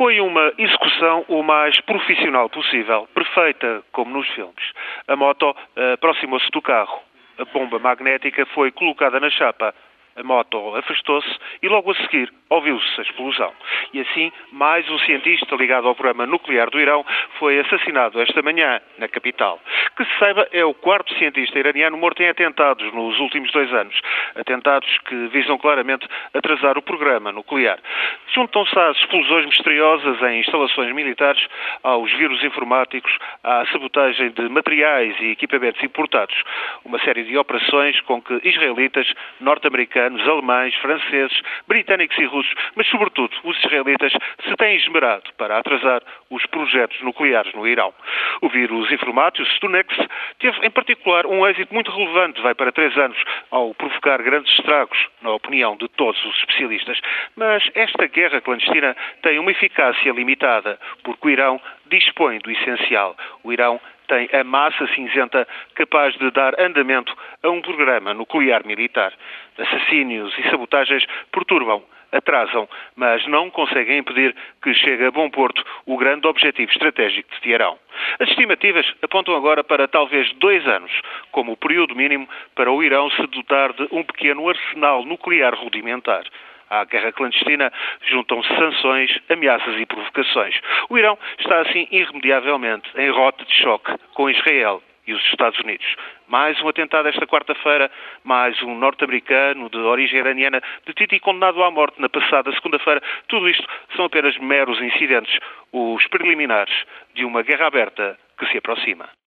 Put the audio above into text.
Foi uma execução o mais profissional possível, perfeita como nos filmes. A moto eh, aproximou-se do carro. A bomba magnética foi colocada na chapa. A moto afastou-se e logo a seguir ouviu-se a explosão. E assim, mais um cientista ligado ao programa nuclear do Irão foi assassinado esta manhã na capital. Que se saiba, é o quarto cientista iraniano morto em atentados nos últimos dois anos. Atentados que visam claramente atrasar o programa nuclear. Juntam-se às explosões misteriosas em instalações militares, aos vírus informáticos, à sabotagem de materiais e equipamentos importados. Uma série de operações com que israelitas, norte-americanos, alemães, franceses, britânicos e russos russos, mas sobretudo os israelitas, se têm esmerado para atrasar os projetos nucleares no Irão. O vírus informático, Stunex, teve em particular um êxito muito relevante, vai para três anos, ao provocar grandes estragos, na opinião de todos os especialistas. Mas esta guerra clandestina tem uma eficácia limitada, porque o Irão dispõe do essencial. O Irão tem a massa cinzenta capaz de dar andamento a um programa nuclear militar. Assassínios e sabotagens perturbam atrasam, mas não conseguem impedir que chegue a bom porto o grande objetivo estratégico de Teherão. As estimativas apontam agora para talvez dois anos, como o período mínimo para o Irão se dotar de um pequeno arsenal nuclear rudimentar. À guerra clandestina juntam-se sanções, ameaças e provocações. O Irão está assim irremediavelmente em rota de choque com Israel e os Estados Unidos. Mais um atentado esta quarta-feira, mais um norte-americano de origem iraniana detido e condenado à morte na passada segunda-feira. Tudo isto são apenas meros incidentes, os preliminares de uma guerra aberta que se aproxima.